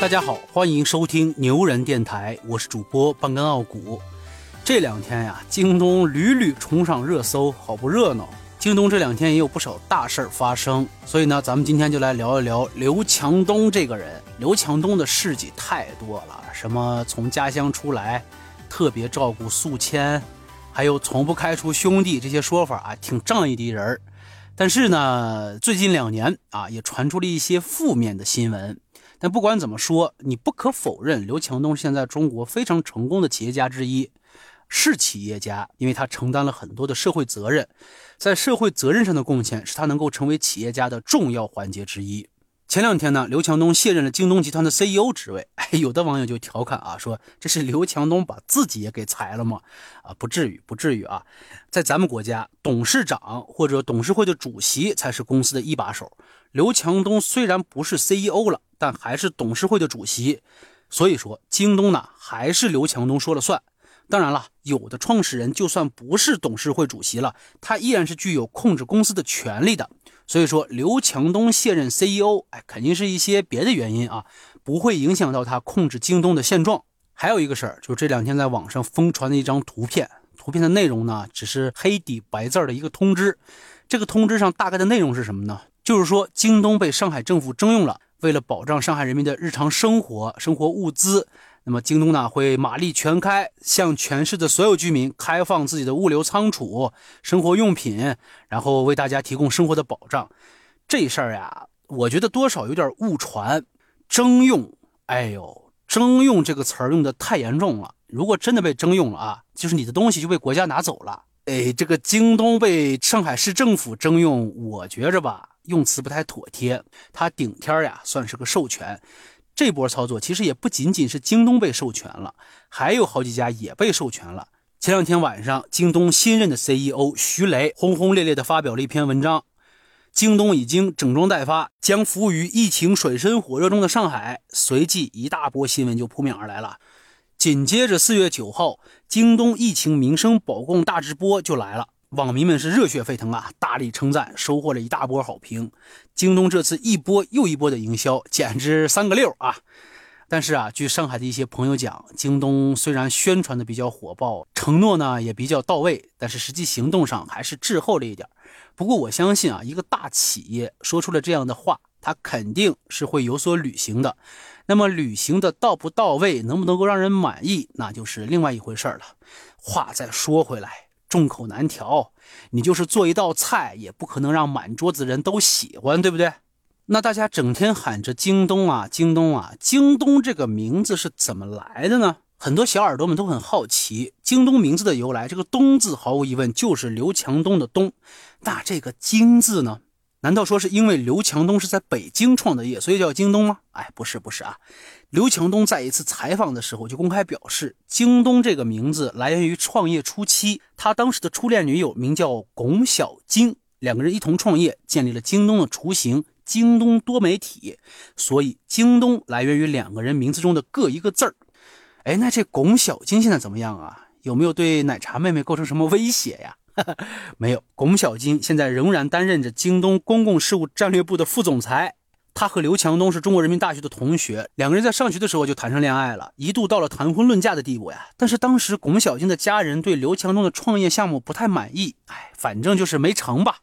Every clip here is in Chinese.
大家好，欢迎收听牛人电台，我是主播半根傲骨。这两天呀，京东屡屡冲上热搜，好不热闹。京东这两天也有不少大事儿发生，所以呢，咱们今天就来聊一聊刘强东这个人。刘强东的事迹太多了，什么从家乡出来，特别照顾宿迁，还有从不开除兄弟这些说法啊，挺仗义的人儿。但是呢，最近两年啊，也传出了一些负面的新闻。但不管怎么说，你不可否认，刘强东现在中国非常成功的企业家之一，是企业家，因为他承担了很多的社会责任，在社会责任上的贡献，是他能够成为企业家的重要环节之一。前两天呢，刘强东卸任了京东集团的 CEO 职位，哎，有的网友就调侃啊，说这是刘强东把自己也给裁了吗？啊，不至于，不至于啊，在咱们国家，董事长或者董事会的主席才是公司的一把手。刘强东虽然不是 CEO 了，但还是董事会的主席，所以说京东呢还是刘强东说了算。当然了，有的创始人就算不是董事会主席了，他依然是具有控制公司的权利的。所以说，刘强东卸任 CEO，哎，肯定是一些别的原因啊，不会影响到他控制京东的现状。还有一个事儿，就是这两天在网上疯传的一张图片，图片的内容呢，只是黑底白字儿的一个通知。这个通知上大概的内容是什么呢？就是说，京东被上海政府征用了，为了保障上海人民的日常生活、生活物资。那么京东呢会马力全开，向全市的所有居民开放自己的物流仓储、生活用品，然后为大家提供生活的保障。这事儿呀，我觉得多少有点误传。征用，哎呦，征用这个词儿用的太严重了。如果真的被征用了啊，就是你的东西就被国家拿走了。哎，这个京东被上海市政府征用，我觉着吧，用词不太妥帖。它顶天儿呀，算是个授权。这波操作其实也不仅仅是京东被授权了，还有好几家也被授权了。前两天晚上，京东新任的 CEO 徐雷轰轰烈烈地发表了一篇文章，京东已经整装待发，将服务于疫情水深火热中的上海。随即，一大波新闻就扑面而来了。紧接着，四月九号，京东疫情民生保供大直播就来了。网民们是热血沸腾啊，大力称赞，收获了一大波好评。京东这次一波又一波的营销，简直三个六啊！但是啊，据上海的一些朋友讲，京东虽然宣传的比较火爆，承诺呢也比较到位，但是实际行动上还是滞后了一点。不过我相信啊，一个大企业说出了这样的话，它肯定是会有所履行的。那么履行的到不到位，能不能够让人满意，那就是另外一回事了。话再说回来。众口难调，你就是做一道菜，也不可能让满桌子人都喜欢，对不对？那大家整天喊着京东啊，京东啊，京东这个名字是怎么来的呢？很多小耳朵们都很好奇，京东名字的由来。这个东字毫无疑问就是刘强东的东，那这个京字呢？难道说是因为刘强东是在北京创的业，所以叫京东吗？哎，不是，不是啊。刘强东在一次采访的时候就公开表示，京东这个名字来源于创业初期，他当时的初恋女友名叫龚小晶，两个人一同创业，建立了京东的雏形——京东多媒体。所以，京东来源于两个人名字中的各一个字儿。哎，那这龚小晶现在怎么样啊？有没有对奶茶妹妹构成什么威胁呀？没有，龚小晶现在仍然担任着京东公共事务战略部的副总裁。他和刘强东是中国人民大学的同学，两个人在上学的时候就谈上恋爱了，一度到了谈婚论嫁的地步呀。但是当时龚小晶的家人对刘强东的创业项目不太满意，哎，反正就是没成吧。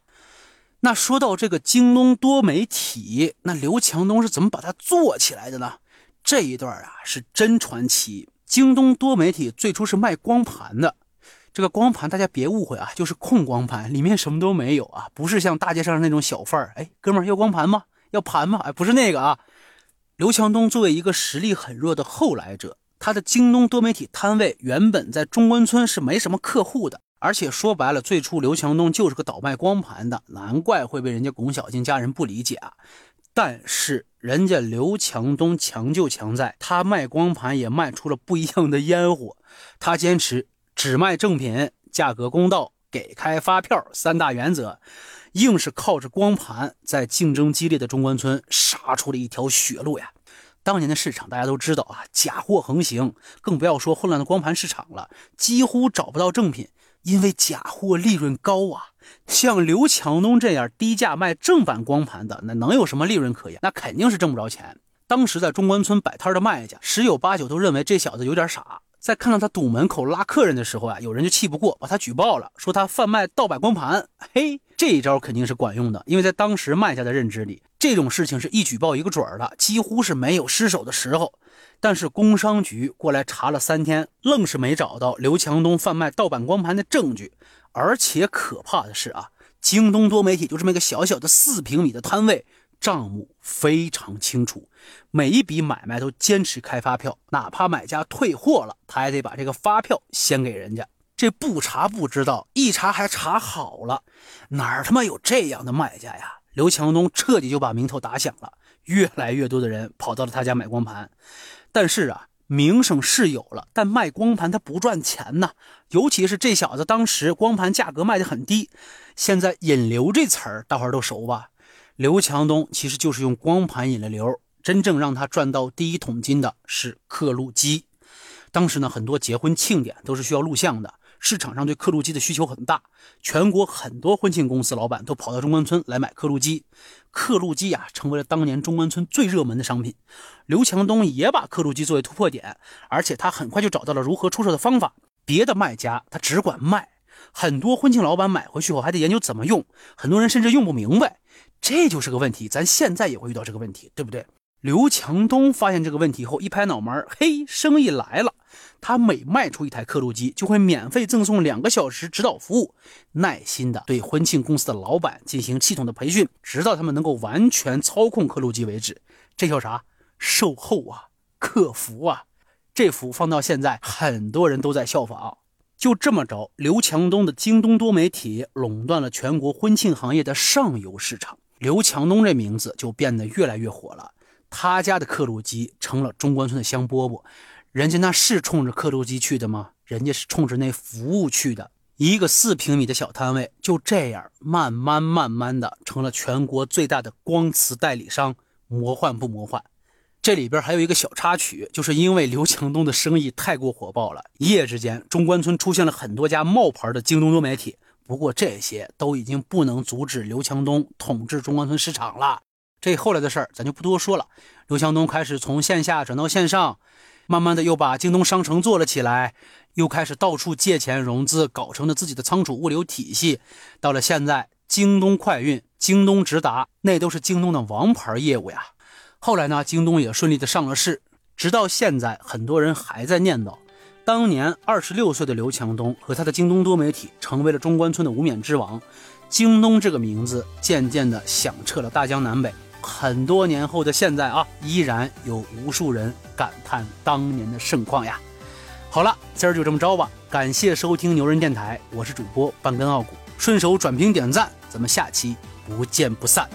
那说到这个京东多媒体，那刘强东是怎么把它做起来的呢？这一段啊是真传奇。京东多媒体最初是卖光盘的。这个光盘大家别误会啊，就是空光盘，里面什么都没有啊，不是像大街上那种小贩儿，哎，哥们儿要光盘吗？要盘吗？哎，不是那个啊。刘强东作为一个实力很弱的后来者，他的京东多媒体摊位原本在中关村是没什么客户的，而且说白了，最初刘强东就是个倒卖光盘的，难怪会被人家龚小晶家人不理解啊。但是人家刘强东强就强在，他卖光盘也卖出了不一样的烟火，他坚持。只卖正品，价格公道，给开发票三大原则，硬是靠着光盘，在竞争激烈的中关村杀出了一条血路呀！当年的市场大家都知道啊，假货横行，更不要说混乱的光盘市场了，几乎找不到正品，因为假货利润高啊。像刘强东这样低价卖正版光盘的，那能有什么利润可言？那肯定是挣不着钱。当时在中关村摆摊的卖家，十有八九都认为这小子有点傻。在看到他堵门口拉客人的时候啊，有人就气不过，把他举报了，说他贩卖盗版光盘。嘿，这一招肯定是管用的，因为在当时卖家的认知里，这种事情是一举报一个准儿的，几乎是没有失手的时候。但是工商局过来查了三天，愣是没找到刘强东贩卖盗版光盘的证据。而且可怕的是啊，京东多媒体就这么一个小小的四平米的摊位。账目非常清楚，每一笔买卖都坚持开发票，哪怕买家退货了，他还得把这个发票先给人家。这不查不知道，一查还查好了，哪儿他妈有这样的卖家呀？刘强东彻底就把名头打响了，越来越多的人跑到了他家买光盘。但是啊，名声是有了，但卖光盘他不赚钱呐。尤其是这小子当时光盘价格卖的很低，现在引流这词儿大伙儿都熟吧？刘强东其实就是用光盘引了流，真正让他赚到第一桶金的是刻录机。当时呢，很多结婚庆典都是需要录像的，市场上对刻录机的需求很大，全国很多婚庆公司老板都跑到中关村来买刻录机。刻录机呀，成为了当年中关村最热门的商品。刘强东也把刻录机作为突破点，而且他很快就找到了如何出售的方法。别的卖家他只管卖，很多婚庆老板买回去后还得研究怎么用，很多人甚至用不明白。这就是个问题，咱现在也会遇到这个问题，对不对？刘强东发现这个问题后，一拍脑门嘿，生意来了！他每卖出一台刻录机，就会免费赠送两个小时指导服务，耐心的对婚庆公司的老板进行系统的培训，直到他们能够完全操控刻录机为止。这叫啥？售后啊，客服啊！这服放到现在，很多人都在效仿。就这么着，刘强东的京东多媒体垄断了全国婚庆行业的上游市场。刘强东这名字就变得越来越火了，他家的刻录机成了中关村的香饽饽。人家那是冲着刻录机去的吗？人家是冲着那服务去的。一个四平米的小摊位，就这样慢慢慢慢的成了全国最大的光磁代理商。魔幻不魔幻？这里边还有一个小插曲，就是因为刘强东的生意太过火爆了，一夜之间中关村出现了很多家冒牌的京东多媒体。不过这些都已经不能阻止刘强东统治中关村市场了。这后来的事儿咱就不多说了。刘强东开始从线下转到线上，慢慢的又把京东商城做了起来，又开始到处借钱融资，搞成了自己的仓储物流体系。到了现在，京东快运、京东直达，那都是京东的王牌业务呀。后来呢，京东也顺利的上了市，直到现在，很多人还在念叨。当年二十六岁的刘强东和他的京东多媒体成为了中关村的无冕之王，京东这个名字渐渐的响彻了大江南北。很多年后的现在啊，依然有无数人感叹当年的盛况呀。好了，今儿就这么着吧，感谢收听牛人电台，我是主播半根傲骨，顺手转评点赞，咱们下期不见不散。